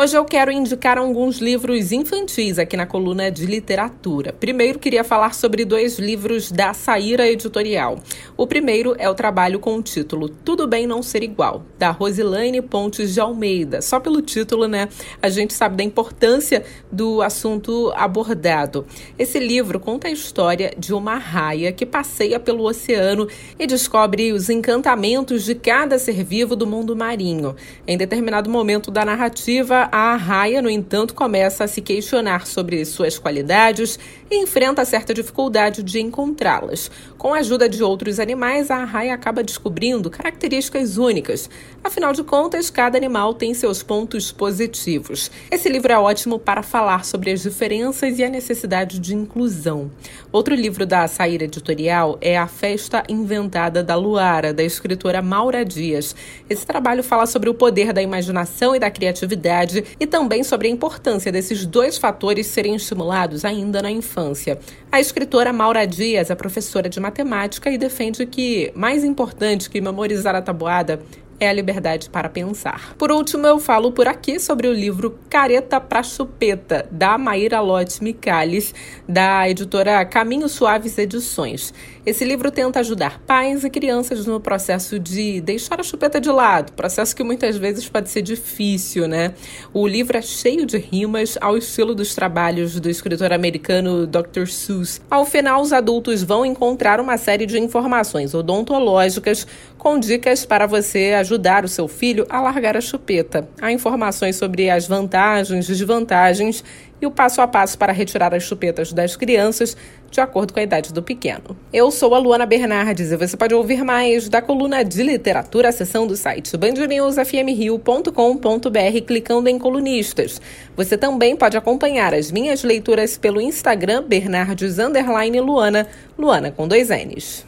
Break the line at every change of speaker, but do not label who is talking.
Hoje eu quero indicar alguns livros infantis aqui na coluna de literatura. Primeiro, queria falar sobre dois livros da Saíra Editorial. O primeiro é o trabalho com o título Tudo Bem Não Ser Igual, da Rosilane Pontes de Almeida. Só pelo título, né, a gente sabe da importância do assunto abordado. Esse livro conta a história de uma raia que passeia pelo oceano e descobre os encantamentos de cada ser vivo do mundo marinho. Em determinado momento da narrativa, a arraia, no entanto, começa a se questionar sobre suas qualidades e enfrenta certa dificuldade de encontrá-las. Com a ajuda de outros animais, a arraia acaba descobrindo características únicas. Afinal de contas, cada animal tem seus pontos positivos. Esse livro é ótimo para falar sobre as diferenças e a necessidade de inclusão. Outro livro da Saíra Editorial é A Festa Inventada da Luara, da escritora Maura Dias. Esse trabalho fala sobre o poder da imaginação e da criatividade e também sobre a importância desses dois fatores serem estimulados ainda na infância. A escritora Maura Dias é professora de matemática e defende que mais importante que memorizar a tabuada é a liberdade para pensar. Por último, eu falo por aqui sobre o livro Careta pra Chupeta, da Maíra Lotte Micalis, da editora Caminhos Suaves Edições. Esse livro tenta ajudar pais e crianças no processo de deixar a chupeta de lado, processo que muitas vezes pode ser difícil, né? O livro é cheio de rimas ao estilo dos trabalhos do escritor americano Dr. Seuss. Ao final, os adultos vão encontrar uma série de informações odontológicas com dicas para você ajudar o seu filho a largar a chupeta. Há informações sobre as vantagens, desvantagens e o passo a passo para retirar as chupetas das crianças de acordo com a idade do pequeno. Eu sou a Luana Bernardes e você pode ouvir mais da coluna de literatura, seção do site bandnewsfmrio.com.br clicando em colunistas. Você também pode acompanhar as minhas leituras pelo Instagram Bernardes Luana, Luana com dois N's.